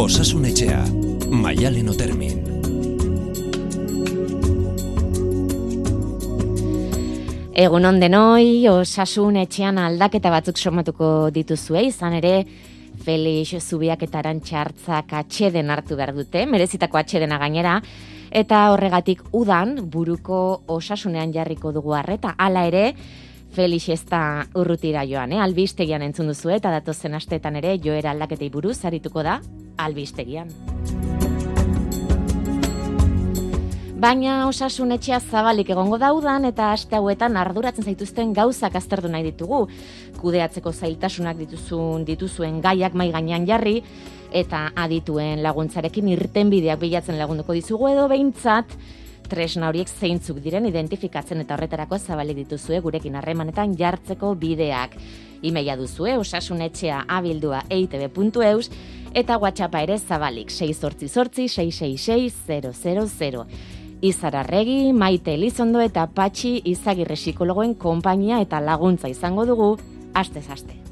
Osasun etxea, maialen otermin. Egun ondenoi, osasun etxean aldaketa batzuk somatuko dituzue, izan ere Felix Zubiak eta Arantxartzak atxeden hartu behar dute, merezitako atxedena gainera, eta horregatik udan buruko osasunean jarriko dugu harreta. Hala ere, Felix ez da urrutira joan, eh? albistegian entzun duzu eta datozen asteetan ere joera aldaketei buruz arituko da albistegian. Baina osasun etxea zabalik egongo daudan eta aste hauetan arduratzen zaituzten gauzak azterdu nahi ditugu. Kudeatzeko zailtasunak dituzun dituzuen gaiak mai gainean jarri eta adituen laguntzarekin irtenbideak bilatzen lagunduko dizugu edo behintzat tresna horiek zeintzuk diren identifikatzen eta horretarako zabalik dituzue gurekin harremanetan jartzeko bideak. Imeia duzue osasunetxea abildua eitb.eus eta WhatsAppa ere zabalik 688-666-000. Izararregi, Maite Elizondo eta Patxi izagirre psikologoen konpainia eta laguntza izango dugu, astez aste.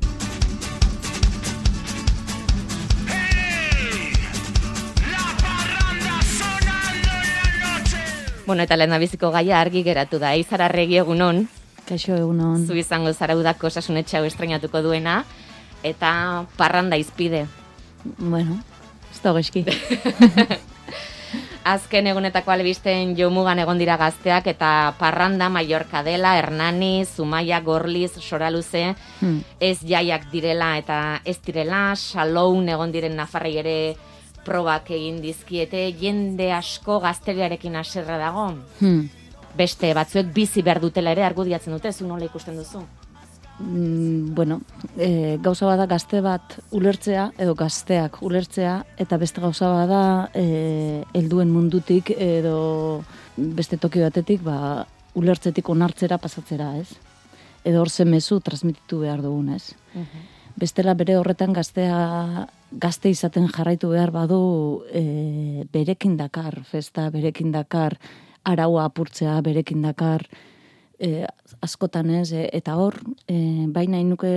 Bueno, eta lehen biziko gaia argi geratu da, izararregi egunon. Kaixo egunon. Zu izango zara udako osasunetxe hau estrenatuko duena, eta parranda izpide. Bueno, ez da geski. Azken egunetako albisten jomugan egon dira gazteak eta parranda Mallorca dela, Hernani, Zumaia, Gorliz, Soraluze, Hmm. ez jaiak direla eta ez direla, Saloun egon diren Nafarrei ere probak egin dizkiete, jende asko gazteriarekin haserra dago. Hmm. Beste batzuek bizi behar dutela ere argudiatzen dute, zu nola ikusten duzu? Mm, bueno, e, gauza bada gazte bat ulertzea, edo gazteak ulertzea, eta beste gauza bada e, helduen mundutik, edo beste toki batetik, ba, ulertzetik onartzera pasatzera, ez? Edo hor mezu transmititu behar dugun, ez? Bestela bere horretan gaztea gazte izaten jarraitu behar badu e, berekin dakar, festa berekin dakar, araua apurtzea berekin dakar, e, askotan ez, e, eta hor, e, baina inuke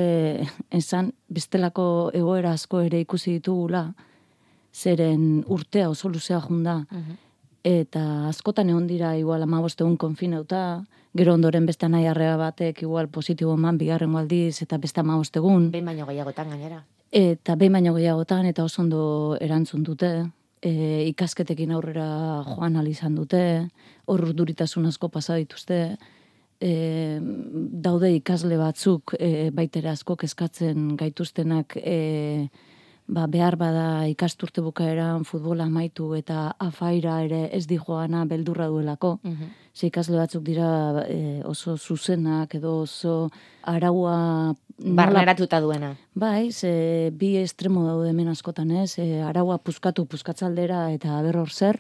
esan bestelako egoera asko ere ikusi ditugula, zeren urtea oso luzea junda, eta askotan egon dira igual amaboste egun konfinauta, gero ondoren beste nahi arrea batek igual positibo eman bigarren aldiz eta beste amaboste egun, Behin baino gehiagotan gainera. eta behin baino gehiagotan eta oso ondo erantzun dute, e, ikasketekin aurrera joan izan dute, hor urduritasun asko pasa dituzte, e, daude ikasle batzuk e, baitere asko kezkatzen gaituztenak e, ba, behar bada ikasturte bukaeran futbola amaitu eta afaira ere ez di joana beldurra duelako. Ze ikasle batzuk dira e, oso zuzenak edo oso araua Barneratuta duena. Bai, ze bi estremo daude hemen askotan ez, e, araua puskatu puskatzaldera eta berror zer,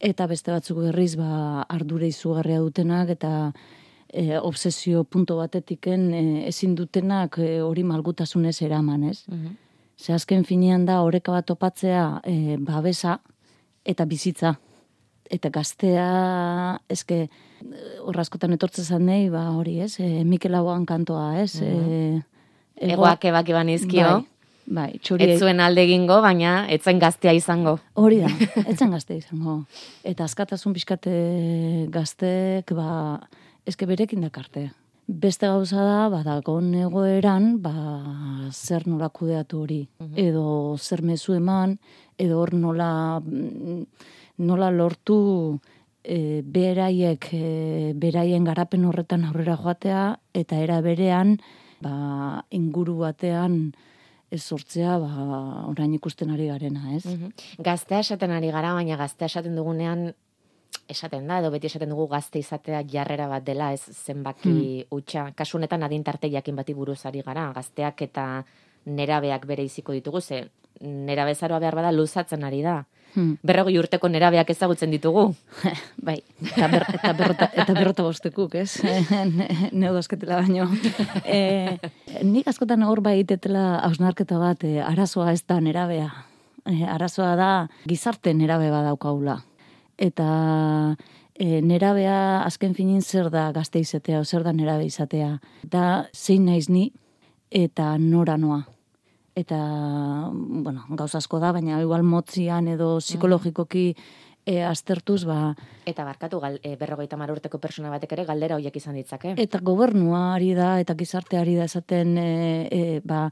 eta beste batzuk berriz ba, ardure izugarria dutenak eta e, obsesio punto batetiken e, ezin dutenak e, hori malgutasunez eraman ez. Ze azken finean da oreka bat topatzea e, babesa eta bizitza. Eta gaztea, eske, horra askotan etortzen zan nahi, ba hori ez, e, Mikel Laboan kantoa ez. e, ego- Egoak ebak eban izkio. Bai, bai, txuri Ez zuen alde egingo, baina ez zen gaztea izango. Hori da, etzen gazte izango. Eta askatasun pixkate gazteek, ba, eske berekin dakarte. Beste gauza da, ba, dagon egoeran, ba, zer nola kudeatu hori. Edo zer mezu eman, edo hor nola, mm, nola lortu e, beraiek, e, beraien garapen horretan aurrera joatea, eta era berean, ba, inguru batean, ez sortzea, ba, orain ikusten ari garena, ez? Gaztea esaten ari gara, baina gaztea esaten dugunean esaten da, edo beti esaten dugu gazte izatea jarrera bat dela, ez zenbaki hutsa. Kasu honetan adintarte jakin bati buruz ari gara, gazteak eta nerabeak bere iziko ditugu, ze nerabezaroa behar bada luzatzen ari da. Hmm. Berrogei urteko nerabeak ezagutzen ditugu. bai, eta, ber, eta, berrota, eta berrota bostekuk, ez? Neu asketela baino. E, nik askotan hor bai itetela hausnarketa bat, e, arazoa ez da nerabea. E, arazoa da gizarte nerabe badaukagula. Eta e, nerabea azken finin zer da gazte izatea, zer da nerabe izatea. Da zein naiz ni eta nora noa. eta, bueno, gauz asko da, baina igual motzian edo psikologikoki e, aztertuz, ba, Eta barkatu, gal, e, berrogeita urteko persona batek ere galdera horiek izan ditzake. eta gobernuari da, eta gizarteari da esaten, e, e, ba,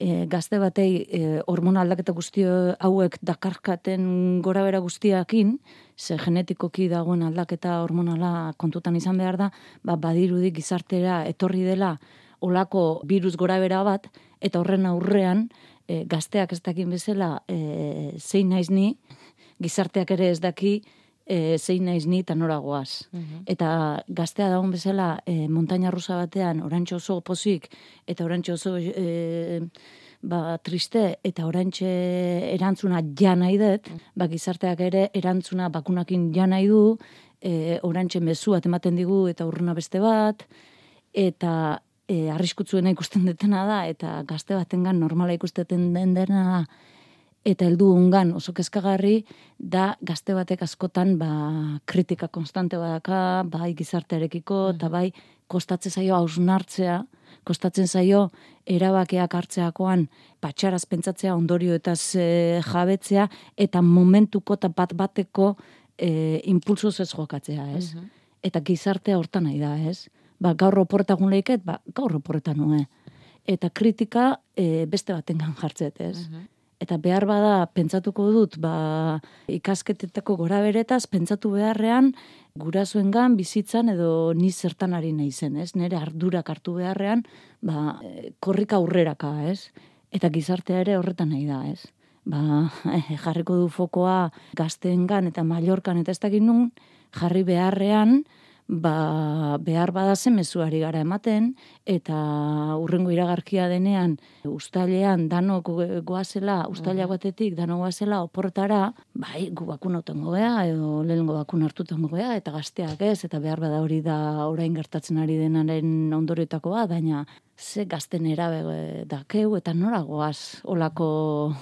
e, gazte batei e, hormona aldaketa guztio hauek dakarkaten gora bera guztiakin, ze genetikoki dagoen aldaketa hormonala kontutan izan behar da, ba, badirudi gizartera etorri dela olako virus gora bera bat, eta horren aurrean e, gazteak ez dakin bezala e, zein naiz ni, gizarteak ere ez daki e, zein naiz ni eta nora goaz. Mhm. Eta gaztea dagoen bezala e, montaña rusa batean orantxo oso pozik eta orantxo oso e, ba, triste eta orantxe erantzuna ja nahi dut, ba, gizarteak ere erantzuna bakunakin ja nahi du, e, orantxe mezu bat ematen digu eta urruna beste bat, eta e, arriskutzuena ikusten detena da, eta gazte batengan normala ikusteten den dena da, eta heldu ungan oso kezkagarri da gazte batek askotan ba, kritika konstante badaka, bai gizartearekiko, eta bai kostatzen zaio hausnartzea, kostatzen zaio erabakeak hartzeakoan patxaraz pentsatzea ondorio eta jabetzea, eta momentuko eta bat bateko e, impulsoz ez jokatzea, ez? Eta gizartea hortan nahi da, ez? Ba, gaur oportagun leiket, ba, gaur oporretan nue. Eta kritika e, beste batengan jartzet, ez? Eta behar bada pentsatuko dut, ba, ikasketetako gora beretaz, pentsatu beharrean, gurasoengan bizitzan edo ni zertan ari nahi zen, ez? Nere ardurak hartu beharrean, ba, eh, korrika aurreraka, ez? Eta gizartea ere horretan nahi da, ez? Ba, jarriko du fokoa gazteengan eta Mallorcan eta ez dakit nun, jarri beharrean, ba, behar badazen mezuari gara ematen, eta urrengo iragarkia denean, ustailean danok go- goazela, ustailea batetik danok goazela oportara, bai, gu bakun autengo gea, edo lehengo bakun hartutengo gea, eta gazteak ez, eta behar bada hori da orain gertatzen ari denaren ondorioetako bat, baina ze gazten erabe eh, dakeu, eta nora goaz, olako,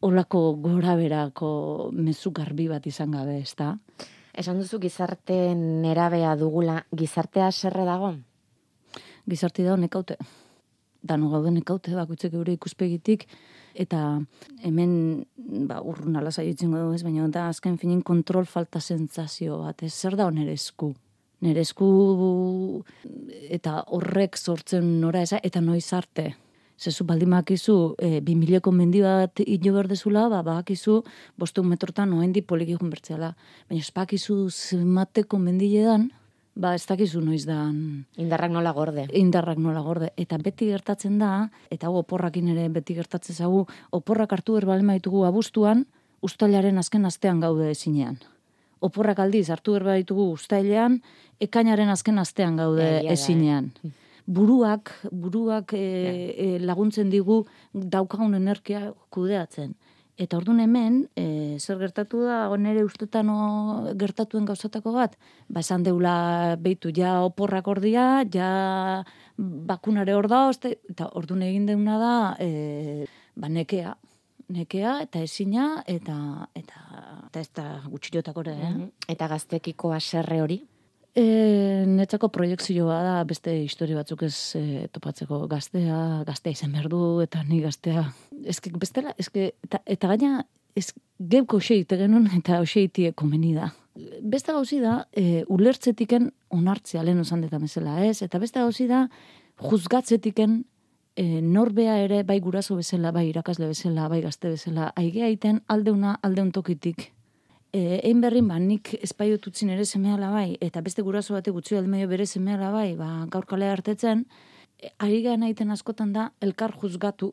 olako gora berako mezu garbi bat izan gabe, ez? Esan duzu gizarte nerabea dugula, gizartea serre dago? gizarti da nekaute. Dano gaude nekaute, bakoitzek geure ikuspegitik, eta hemen, ba, urrun ala saiotzen dugu ez, baina da azken finin kontrol falta sentsazio bat, ez zer da nere esku. Nere esku eta horrek sortzen nora eza, eta noiz arte. Zezu baldin bakizu, e, bi mileko mendi bat hilo berdezula, ba, bakizu, bosteun metrotan oendi poliki joan bertzeala. Baina ez bakizu zenbateko mendiledan, ba ez dakizu noiz dan Indarrak nola gorde. indarrak nola gorde. Eta beti gertatzen da, eta hau oporrakin ere beti gertatzen zagu, oporrak hartu berbalen baitugu abuztuan, ustailaren azken astean gaude ezinean. Oporrak aldiz hartu berba ditugu ustailean, ekainaren azken astean gaude Egia da, eh? Buruak, buruak e, e, laguntzen digu daukagun energia kudeatzen. Eta ordun hemen, e, zer gertatu da, nere ustetan gertatuen gauzatako bat, ba esan deula beitu ja oporrak ordia, ja bakunare hor da, oste, eta ordun egin deuna da, e, ba nekea, nekea eta ezina eta eta eta ez da gutxilotako ere, eh? Eta gaztekiko aserre hori? E, netzako proiektzioa da beste historia batzuk ez e, topatzeko gaztea, gaztea izan behar du, eta ni gaztea. Ezke, bestela, ezke, eta, eta gaina, ez, geuko xeite genuen eta xeitie komeni da. Beste gauzi da, e, ulertzetiken onartzea lehen osan deta bezala, ez? Eta beste gauzi da, juzgatzetiken e, norbea ere, bai guraso bezala, bai irakasle bezala, bai gazte bezala, aigea iten aldeuna, aldeun tokitik. E, egin berrin ba, nik espaiot utzin ere semeala bai, eta beste guraso bate gutxi almeio bere semeala bai, ba, gaur kalea hartetzen, e, ari gana egiten askotan da, elkar juzgatu,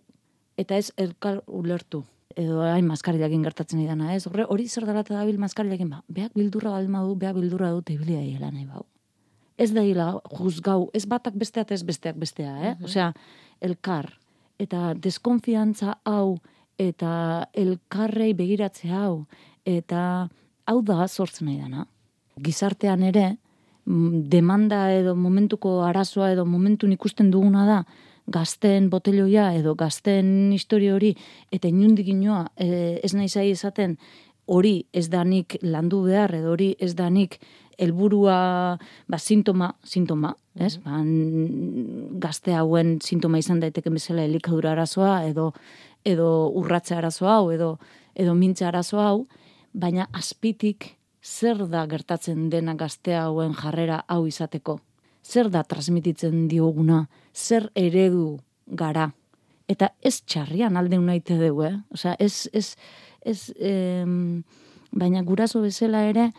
eta ez elkar ulertu. Edo hain maskarilakin gertatzen idana, ez? Horre, hori zer dara eta dabil maskarilakin, ba, beak bildurra baldin badu, beak bildurra dute ibilia hiela nahi bau. Ez da hila juzgau, ez batak bestea eta ez besteak bestea, eh? Osea, elkar, eta deskonfiantza hau, eta elkarrei begiratze hau, eta hau da sortzen nahi dana. Gizartean ere, mm, demanda edo momentuko arazoa edo momentun ikusten duguna da, gazten boteloia edo gazten historia hori, eta inundik inoa e, ez nahi zai esaten, hori ez danik landu behar, edo hori ez danik helburua ba, sintoma, sintoma, ez? Ba, n- gazte hauen sintoma izan daiteke bezala elikadura arazoa edo edo urratze arazo hau edo edo mintze arazo hau, baina azpitik zer da gertatzen dena gazte hauen jarrera hau izateko? Zer da transmititzen dioguna? Zer eredu gara? Eta ez txarrian alde unaite dugu, eh? Osea, ez, ez, ez, em, baina guraso bezala ere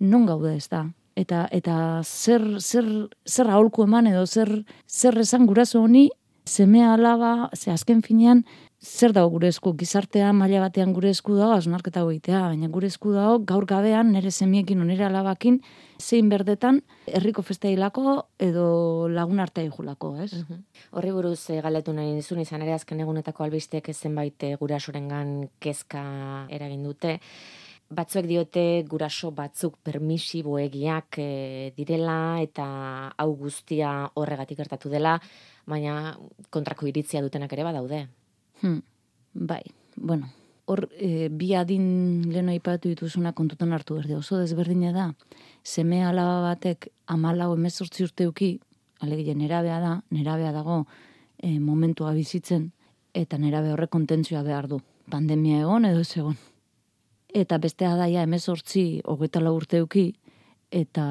non gaude ez da? Eta, eta zer, zer, zer aholku eman edo zer, zer esan guraso honi semea alaba, ze azken finean, zer dago gure esku, gizartea maila batean gure esku dago, asnarketa goitea, baina gure esku dago, gaur gabean, nire semiekin, nire alabakin, zein berdetan, herriko festa hilako, edo lagun arte julako, ez? Mhm. Horri buruz e, galetu nahi nizun izan ere azken egunetako albistek zenbait e, gurasorengan kezka eragin dute. Batzuek diote guraso batzuk permisiboegiak e, direla eta hau guztia horregatik gertatu dela, baina kontrako iritzia dutenak ere badaude. Hmm, bai, bueno, hor e, bi adin leno aipatu dituzuna kontutan hartu berde. Oso desberdina da, seme alaba batek amalau emezortzi urteuki, alegia nerabea da, nerabea dago e, momentua bizitzen, eta nerabe horrek kontentzioa behar du. Pandemia egon edo ez egon. Eta bestea daia emezortzi hogeita lau urteuki, eta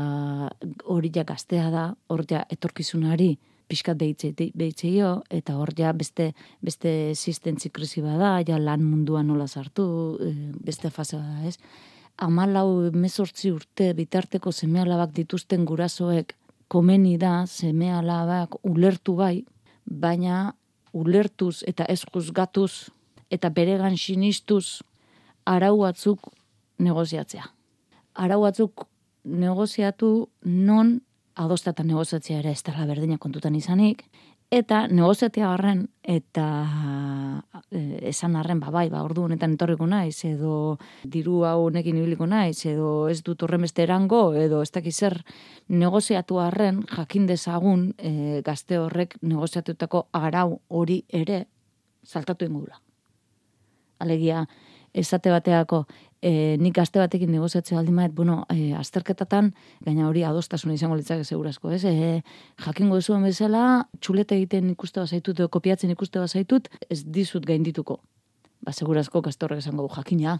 hori ja gaztea da, hori ja etorkizunari, pixkat behitze, behitze eta hor ja beste, beste existentzi krisi bada, ja lan mundua nola sartu, e, beste fase bada, ez? Amalau mezortzi urte bitarteko seme dituzten gurasoek komeni da seme ulertu bai, baina ulertuz eta ez juzgatuz eta beregan sinistuz arau batzuk negoziatzea. Arau batzuk negoziatu non adostatan negoziatzea ere ez dela berdina kontutan izanik, eta negoziatzea garren, eta e, esan arren, ba, bai, ba, ordu honetan etorriko naiz, edo diru hau nekin ibiliko naiz, edo ez dut horren beste erango, edo ez dakiz zer negoziatu arren, jakin dezagun e, gazte horrek negoziatutako arau hori ere saltatu ingula. Alegia, esate bateako, e, nik aste batekin negoziatzea aldi maet, bueno, e, azterketatan, gaina hori adostasun izango litzak segurazko, ez? E, jakingo zuen bezala, txuleta egiten ikuste bazaitut, edo kopiatzen ikuste bazaitut, ez dizut gaindituko. Ba, segurazko kastorrek esango jakina.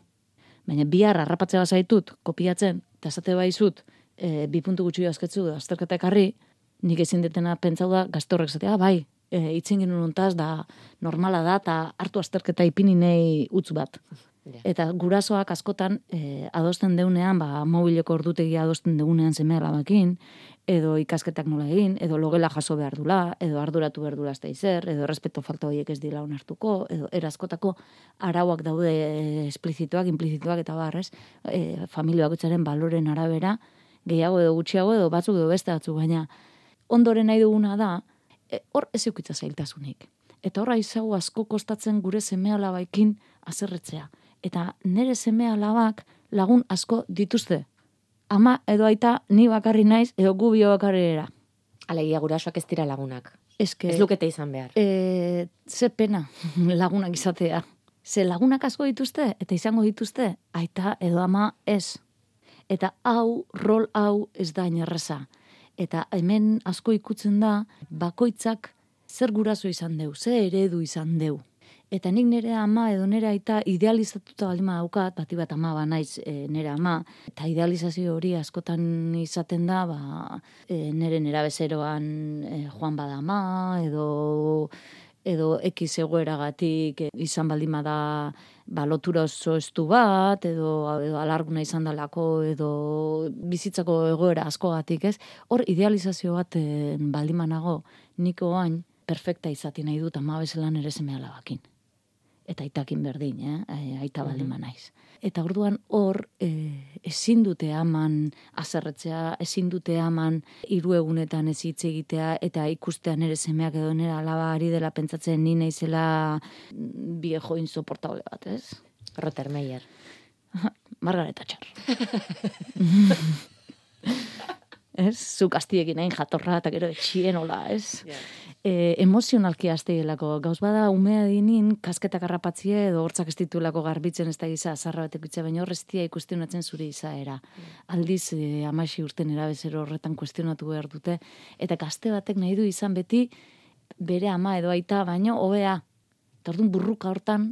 Baina bihar harrapatzea bazaitut, kopiatzen, eta esate baizut, e, bi puntu gutxi azketzu, azterketa ekarri, nik ezin detena pentsau da, gaztorrek zatea, ah, bai, e, itzen genuen da normala da, eta hartu azterketa ipininei utz bat. Eta gurasoak askotan e, adosten deunean, ba, mobileko ordutegia adosten deunean zeme alabakin, edo ikasketak nola egin, edo logela jaso behar dula, edo arduratu behar dula izer, edo respeto falta horiek ez dila onartuko, edo eraskotako arauak daude esplizituak, implizituak eta barrez, e, familioak utzaren baloren arabera, gehiago edo gutxiago edo batzuk edo beste batzuk, baina ondoren nahi duguna da, e, hor ez eukitza zailtasunik. Eta horra izago asko kostatzen gure seme alabaikin azerretzea eta nere seme alabak lagun asko dituzte. Ama edo aita ni bakarri naiz edo gu bio bakarri era. Alegia gurasoak ez dira lagunak. Eske, ez lukete izan behar. E, ze pena lagunak izatea. Ze lagunak asko dituzte eta izango dituzte aita edo ama ez. Eta hau, rol hau ez da inerreza. Eta hemen asko ikutzen da bakoitzak zer guraso izan deu, ze eredu izan deu. Eta nik nire ama edo nire aita idealizatuta balima daukat, bati bat ama ba naiz e, nire ama, eta idealizazio hori askotan izaten da, ba, e, nire nera bezeroan e, joan bada ama, edo edo ekiz egoeragatik e, izan baldima da ba, lotura oso estu bat, edo, edo alarguna izan dalako, edo bizitzako egoera askogatik, ez? Hor idealizazio bat e, baldimanago, niko hain perfekta izati nahi dut ama bezelan ere zeme alabakin eta aitakin berdin, eh? aita baldin naiz. Eta orduan hor, e, ezin dute aman azerretzea, ezin dute aman hiru egunetan ez hitz egitea, eta ikustean ere semeak edo nera alaba ari dela pentsatzen ni naizela viejo insoportable bat, ez? Rotter Meyer. Margaret Thatcher. ez? Zu kastiekin hain jatorra, eta gero etxien hola, ez? e, emozionalki azteilako. Gauz bada umea dinin, kasketak arrapatzie edo hortzak ez ditulako garbitzen ez da giza, azarra batek itxe, baina horreztia ikustionatzen zure izaera. Mm. Aldiz, e, urten erabezero horretan kuestionatu behar dute. Eta kaste batek nahi du izan beti, bere ama edo aita baino hobea. Eta orduan burruka hortan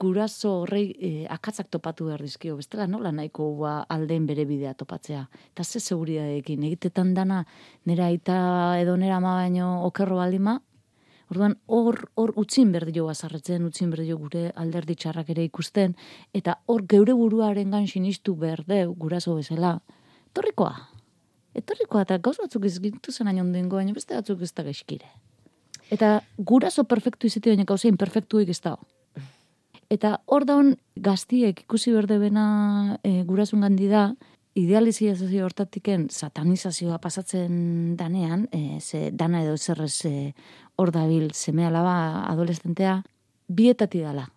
guraso horrei e, akatzak topatu behar dizkio. Bestela nola nahiko ba, aldeen bere bidea topatzea. Eta ze seguridadekin egitetan dana nera aita edo nera ama baino okerro baldima, Orduan, hor, hor utzin berdi jo azarretzen, utzin berdi jo gure alderdi txarrak ere ikusten, eta hor geure buruaren gan sinistu berdeu, guraso bezala, etorrikoa. Etorrikoa, eta gauz batzuk izgintu zen ainion dengo, baina beste batzuk ez da gaizkire. Eta guraso perfektu izate baina gauza imperfektuik ez da. Eta hor daun gaztiek ikusi berde bena e, gurasun gandi da, idealizazio hortatiken satanizazioa pasatzen danean, e, ze dana edo zerrez e, hor dabil seme alaba adolescentea, bietati dala.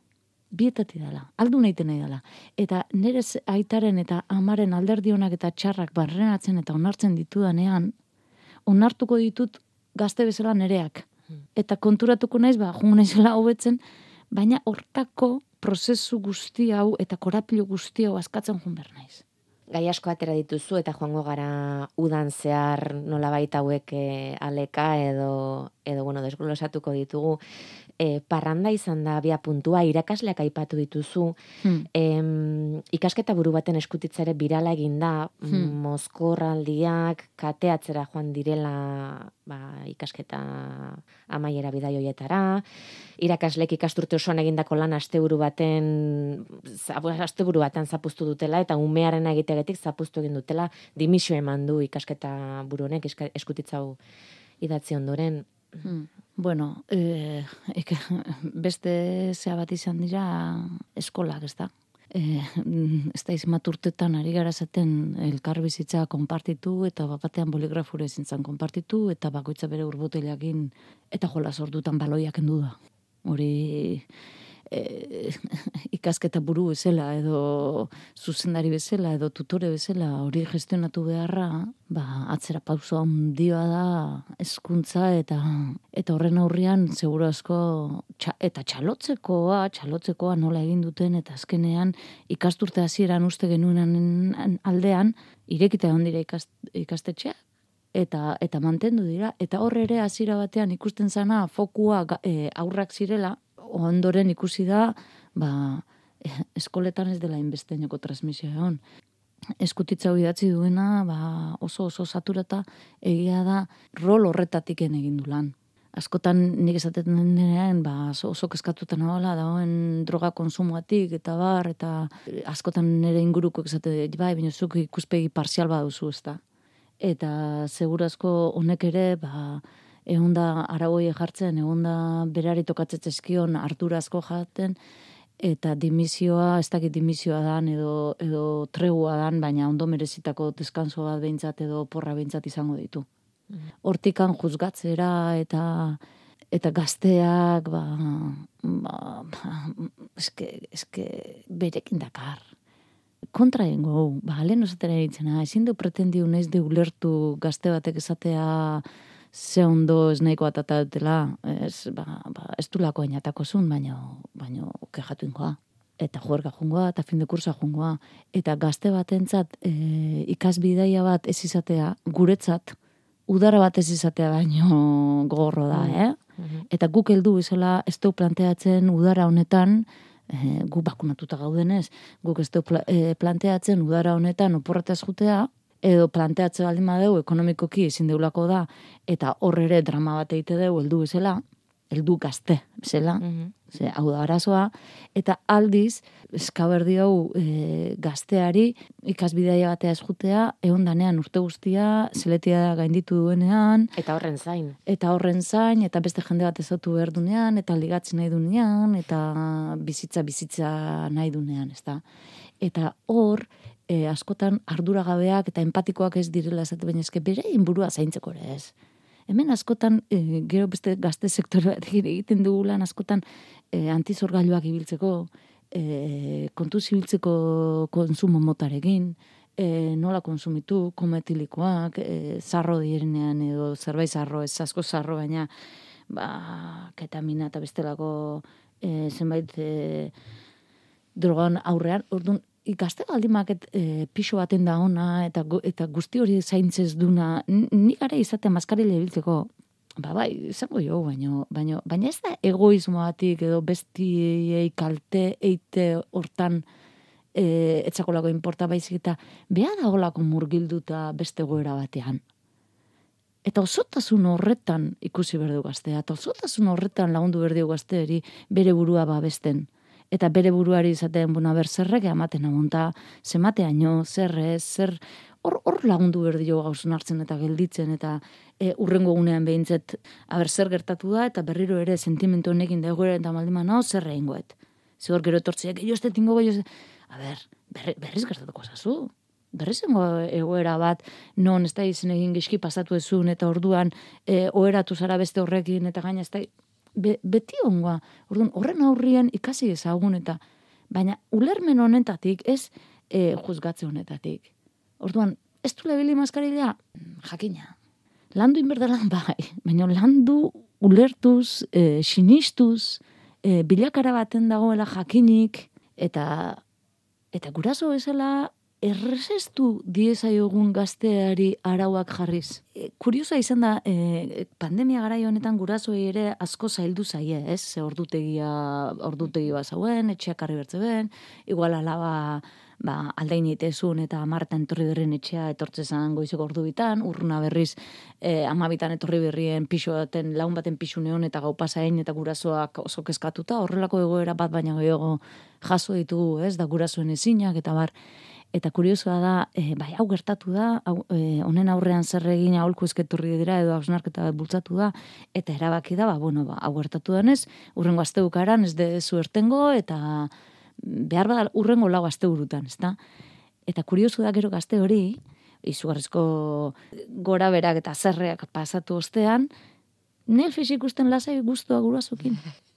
Bietati dala. Aldu nahi nahi dala. Eta nerez aitaren eta amaren alderdionak eta txarrak barrenatzen eta onartzen ditu danean, onartuko ditut gazte bezala nereak. Eta konturatuko naiz, ba, jungo naizela hobetzen, baina hortako prozesu guzti hau eta korapilu guzti hau askatzen jun naiz. Gai asko atera dituzu eta joango gara udan zehar nolabait hauek e, aleka edo edo bueno desglosatuko ditugu e, parranda izan da bia puntua irakasleak aipatu dituzu hmm. em, ikasketa buru baten eskutitzare birala egin da hmm. mozkorraldiak kateatzera joan direla ba, ikasketa amaiera bidaioietara irakaslek ikasturte osoan egindako lan asteburu baten asteburu batean zapuztu dutela eta umearen egitegetik zapuztu egin dutela dimisio eman du ikasketa buru honek eskutitzau idatzi ondoren Hmm. Bueno, eh, ek, beste zea bat izan dira eskolak, ez da? Eh, ez da izmaturtetan ari gara zaten elkarbizitza konpartitu eta batean boligrafure zintzen konpartitu eta bakoitza bere urbotelakin eta jola sordutan baloiak endu da. Hori e, ikasketa buru bezala edo zuzendari bezala edo tutore bezala hori gestionatu beharra, ba, atzera pauso handia da hezkuntza eta eta horren aurrian seguru asko eta txalotzekoa, txalotzekoa nola egin duten eta azkenean ikasturte hasieran uste genuenan aldean irekita egon dira ikastetxea eta eta mantendu dira. Eta hor ere hasiera batean ikusten zana fokua e, aurrak zirela ondoren ikusi da, ba, eskoletan ez dela inbesteinoko transmisioa egon. Eskutitza idatzi duena, ba, oso oso saturata egia da rol horretatik egin du lan. Askotan nik esaten denean, ba, oso keskatuta nagoela, dagoen droga konsumoatik eta bar, eta askotan nire inguruko esate, bai, baina zuk ikuspegi parzial baduzu, ez da. Eta segurazko honek ere, ba, egon da aragoi jartzen, egon da berari tokatzetzezkion hartura asko jaten, eta dimisioa, ez dakit dimisioa dan, edo, edo tregua dan, baina ondo merezitako deskanso bat behintzat edo porra behintzat izango ditu. Mm. Hortikan juzgatzera eta eta gazteak, ba, ba, ba eske, eske berekin dakar. Kontra ingo, ba, lehen osatera eritzen, ezin du pretendiu naiz de ulertu gazte batek esatea, ze ondo ez nahiko atata dutela, ez, ba, ba, ez du lako ainatako zun, baina, baina kejatu ingoa. Eta juerga jungoa, eta fin de kursa jungoa. Eta gazte batentzat e, ikasbidaia bat ez izatea, guretzat, udara bat ez izatea baino gogorro da, mm. eh? Mm-hmm. Eta guk heldu izela ez du planteatzen udara honetan, e, gu bakunatuta gaudenez, guk ez du e, planteatzen udara honetan oporretaz jutea, edo planteatze baldin badeu ekonomikoki ezin deulako da eta hor ere drama bat egite deu heldu bezala, heldu gazte bezala, mm ze hau da arazoa eta aldiz eskaberdi hau e, gazteari ikasbidaia batea eskutea egon danean urte guztia zeletia da gainditu duenean. Eta horren zain. Eta horren zain eta beste jende bat ezotu berdunean eta ligatzen nahi dunean eta bizitza bizitza nahi dunean, ezta? Eta hor, e, askotan arduragabeak eta empatikoak ez direla esate baina eske bere inburua zaintzeko ere ez. Hemen askotan e, gero beste gazte sektore bat egiten dugu lan askotan e, antizorgailuak ibiltzeko, e, kontu zibiltzeko konsumo motarekin, e, nola konsumitu, kometilikoak, e, zarro direnean edo zerbait zarro, ez asko zarro baina ba, ketamina eta bestelako e, zenbait e, drogan aurrean, orduan ikaste galdimak e, pixo baten da ona eta eta guzti hori zaintzez duna ni gara izate maskarile biltzeko ba bai, izango jo, baino, baino, baina ez da egoismoatik edo bestiei kalte eite hortan e, etzakolako inporta baizik eta beha dagolako murgilduta beste goera batean. Eta osotasun horretan ikusi berdu gaztea, eta osotasun horretan lagundu berdu gazteari bere burua babesten. Eta bere buruari izaten, bueno, ber, zerreke amaten amonta, zemateaino, zerrez, zer, hor, hor lagundu berdi jo gauzun hartzen eta gelditzen, eta e, urrengo gunean behintzet, aber, zer gertatu da, eta berriro ere sentimentu honekin da eta maldima, no, zer rehingoet. Zigor gero etortziak, jo este tingo bai, a ber, berri, berriz gertatuko zazu. Berriz egoera bat, non ez da izan egin gizki pasatu ezun, eta orduan e, oheratu zara beste horrekin, eta gaina ez da, beti ongoa, orduan horren aurrien ikasi ezagun, eta baina ulermen honetatik ez e, juzgatze honetatik. Orduan, ez du lebili maskarila? Jakina. Landu inberdalan bai, baina landu ulertuz, e, sinistuz, e, bilakara baten dagoela jakinik, eta eta guraso bezala errezestu diezaiogun gazteari arauak jarriz. E, kuriosa izan da, e, pandemia gara honetan gurasoei ere asko zaildu zaie, ez? Ze ordutegia, ordutegi bat zauen, etxeak arri bertze ben, igual alaba ba, aldain itezun eta amartan etorri berrien etxea etortze zan goizeko ordu bitan, urruna berriz e, amabitan etorri berrien pixo baten, laun baten pixu neon eta gau pasain eta gurasoak oso kezkatuta, horrelako egoera bat baina gehiago jaso ditugu, ez, da gurasoen ezinak eta bar, Eta kuriosoa da, e, bai, hau gertatu da, hau, e, honen aurrean zer egin aholku ezketurri dira edo hausnarketa bat bultzatu da, eta erabaki da, ba, bueno, ba, hau gertatu denez, urrengo azteukaran ez de zuertengo, eta behar bada urrengo lau aste burutan, ezta? Eta kuriosu da gero gazte hori, izugarrizko gora berak eta zerreak pasatu ostean, Netflix ikusten lasai guztua gurasokin.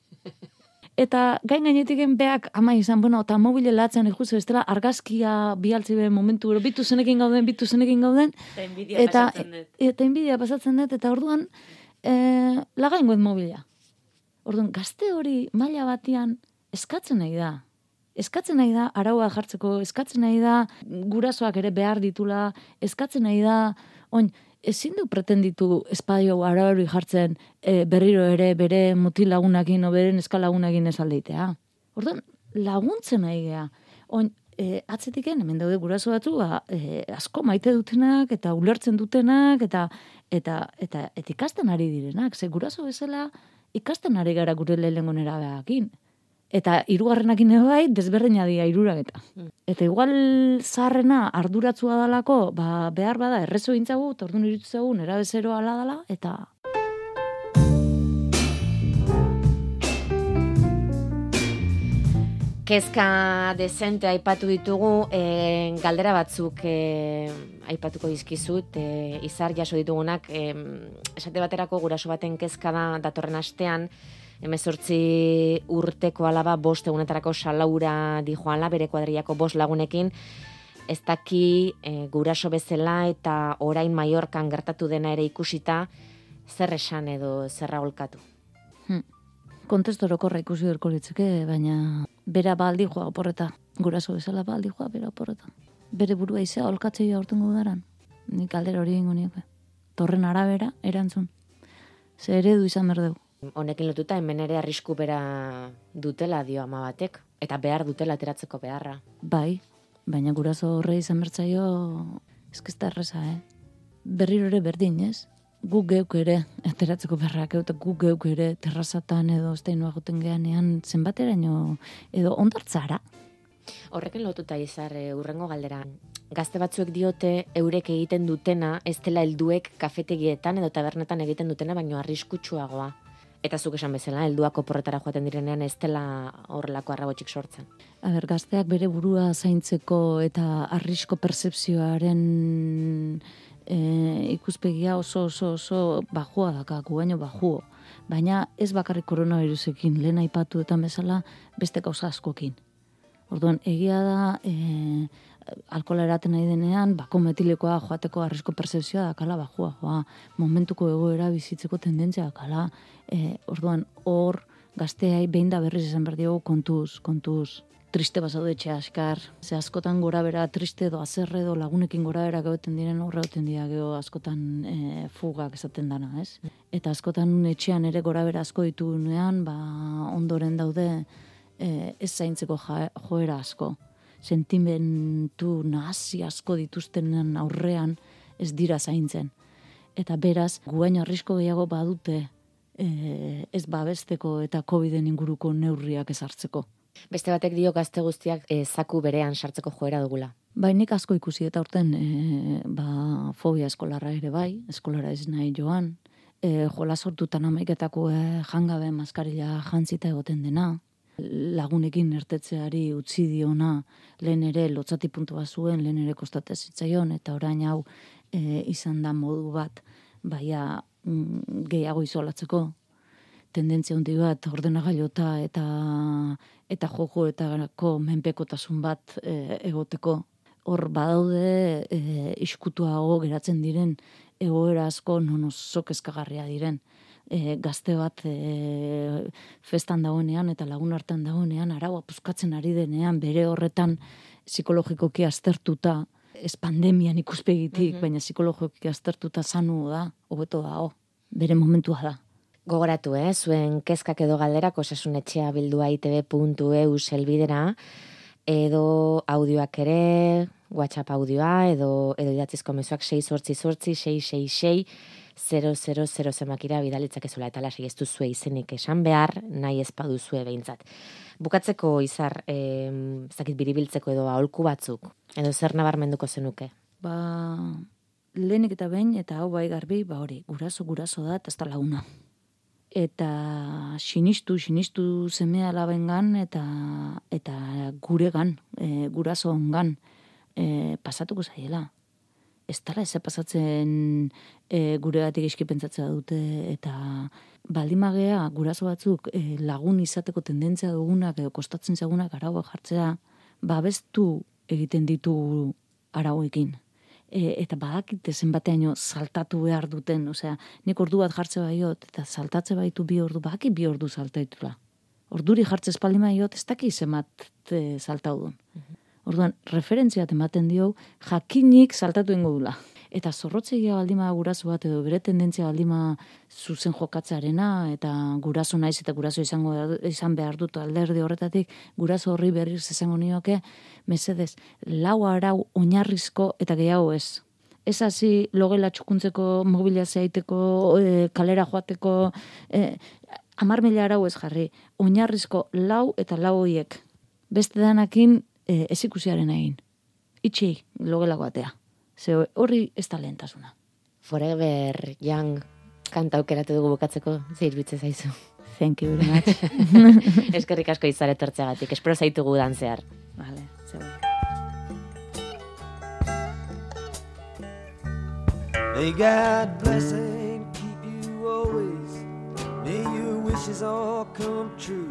Eta gain gainetik beak ama izan, bueno, eta mobile latzen ikusi bestela argazkia bialtzi be momentu bero, bitu zenekin gauden, bitu zenekin gauden. Eta eta inbidia pasatzen dut, eta orduan, e, lagaingoen mobila. Orduan, gazte hori maila batian eskatzen nahi da eskatzen nahi da araua jartzeko, eskatzen nahi da gurasoak ere behar ditula, eskatzen nahi da, oin, ezin du pretenditu espadio arauri jartzen e, berriro ere bere mutilagunakin o beren eskalagunakin esaldeitea. Orduan, laguntzen nahi gea. Oin, e, atzetik hemen daude guraso batzu, ba, e, asko maite dutenak, eta ulertzen dutenak, eta eta eta, eta ikasten ari direnak. Ze guraso bezala, ikasten ari gara gure lehenengo nera. Eta hirugarrenakin ere bai, desberdina dira hirurak eta. Mm. Eta igual zarrena arduratzua dalako, ba, behar bada errezo gintzagu, tordun irutzagu, nera bezero ala dala, eta... Kezka dezente aipatu ditugu, e, galdera batzuk e, aipatuko dizkizut, e, izar jaso ditugunak, e, esate baterako guraso baten kezka da datorren astean, emezortzi urteko alaba bost egunetarako salaura di joala, bere kuadriako bost lagunekin, ez daki e, guraso bezala eta orain maiorkan gertatu dena ere ikusita, zer esan edo zerra holkatu. Hmm. Kontesto orokorra ikusi berko litzeke, baina bera baldi joa oporreta. Guraso bezala baldi joa bera oporreta. Bere burua izea holkatzei aurtengo daran. Nik aldera hori ingo. Torren arabera, erantzun. Zer eredu izan berdeu honekin lotuta hemen ere arrisku bera dutela dio ama batek eta behar dutela ateratzeko beharra. Bai, baina guraso horre izan bertzaio eskesta erresa, eh? Berriro ere berdin, ez? Gu geuk ere ateratzeko beharrak eta gu geuk ere terrazatan edo esteinoa goten geanean zenbateraino edo ondartzara. Horrekin lotuta izar e, urrengo galdera. Gazte batzuek diote eurek egiten dutena, ez dela helduek kafetegietan edo tabernetan egiten dutena, baino arriskutsuagoa. Eta zuk esan bezala, helduako porretara joaten direnean ez dela horrelako arrabotxik sortzen. Aber, gazteak bere burua zaintzeko eta arrisko percepzioaren e, ikuspegia oso oso oso bajua dakaku, baino bajuo. Baina ez bakarrik koronavirusekin, lehen aipatu eta bezala beste gauza askokin. Orduan, egia da, e, alkola eraten nahi denean, bako metilekoa joateko arrisko percepzioa da kala bajua, joa, momentuko egoera bizitzeko tendentzia da kala, e, orduan, hor, gazteai behin da berriz esan behar diogu kontuz, kontuz. triste basaude etxe askar, ze askotan gora bera triste edo azerre edo lagunekin gora bera gauten diren horre gauten dira geho askotan e, fugak esaten dana, ez? Eta askotan etxean ere gora bera asko ditugunean, ba, ondoren daude e, ez zaintzeko joera asko. Sentimentu nazi asko dituztenen aurrean ez dira zaintzen. Eta beraz, guain arrisko gehiago badute e, ez babesteko eta COVID-en inguruko neurriak ezartzeko. Beste batek dio gazte guztiak e, zaku berean sartzeko joera dugula. Bai, nik asko ikusi eta urten e, ba, fobia eskolarra ere bai, eskolara ez nahi joan. E, jola sortutan amaiketako e, jangabe maskarila jantzita egoten dena. Lagunekin ertetzeari utzi diona lehen ere lotzati puntua zuen, lehen ere kostatez zitzaion, eta orain hau e, izan da modu bat, baia mm, gehiago izolatzeko, tendentzia hundi bat ordenagailota eta eta joko eta menpekotasun bat e, egoteko. Hor badaude e, iskutuago geratzen diren egoera asko non oso kezkagarria diren e, gazte bat e, festan dagoenean eta lagun hartan dagoenean araua puskatzen ari denean bere horretan psikologikoki aztertuta ez pandemian ikuspegitik, mm baina psikologikoki aztertuta zanu da, hobeto da, bere momentua da. Gogoratu, eh, zuen kezkak edo galderak osasunetxea bildua itb.eu selbidera, edo audioak ere, WhatsApp audioa, edo, edo idatzizko mezuak 6 sortzi sortzi, 666, 000 zemakira bidalitzak ezula eta lasik ez duzue izenik esan behar, nahi ez paduzue behintzat. Bukatzeko izar, eh, zakit biribiltzeko edo aholku batzuk, edo zer nabarmenduko zenuke? Ba, lehenik eta behin, eta hau bai garbi, ba hori, guraso, guraso da, eta launa eta sinistu, sinistu zemea labengan eta eta guregan, e, guraso ongan e, pasatuko zaiela. Ez tala ez pasatzen e, gure batik eski pentsatzea dute eta baldimagea guraso batzuk e, lagun izateko tendentzia dugunak edo kostatzen zagunak araua jartzea, babestu egiten ditu arauekin e, eta badakite zenbateaino saltatu behar duten, osea, nik ordu bat jartze baiot, eta saltatze baitu bi ordu, baki bi ordu saltaitula. Orduri jartze espaldi baiot, ez daki zemat e, saltau duen. Mhm. Orduan, referentziat ematen dio, jakinik saltatu ingo dula. Eta zorrotzegia baldima guraso bat edo bere tendentzia baldima zuzen jokatzarena eta guraso naiz eta guraso izango izan behar dut alderdi horretatik guraso horri berriz izango nioke mesedez lau arau oinarrizko eta gehiago ez. Ez hasi logela txukuntzeko mobila zeaiteko e, kalera joateko e, amar mila arau ez jarri. Oinarrizko lau eta lau hoiek beste danakin e, ez ikusiaren egin itxi logela batea Ze horri ez da lehentasuna. Forever Young kanta aukeratu dugu bukatzeko, zeir bitze zaizu. Thank you very much. Eskerrik asko izare tortzegatik, espero zaitugu dan zehar. Vale, May God bless and keep you always. May your wishes all come true.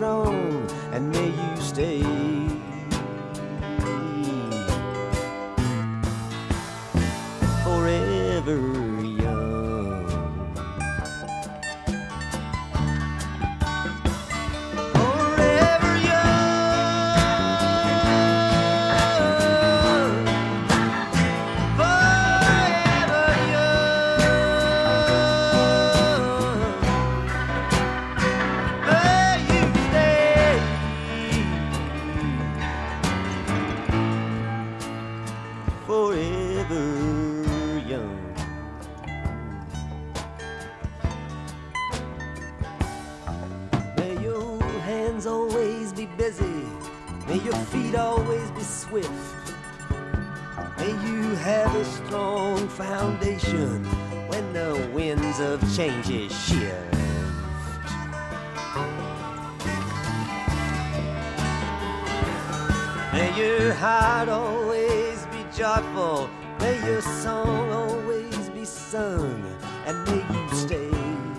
strong, and may you stay. May your heart always be joyful. May your song always be sung. And may you stay.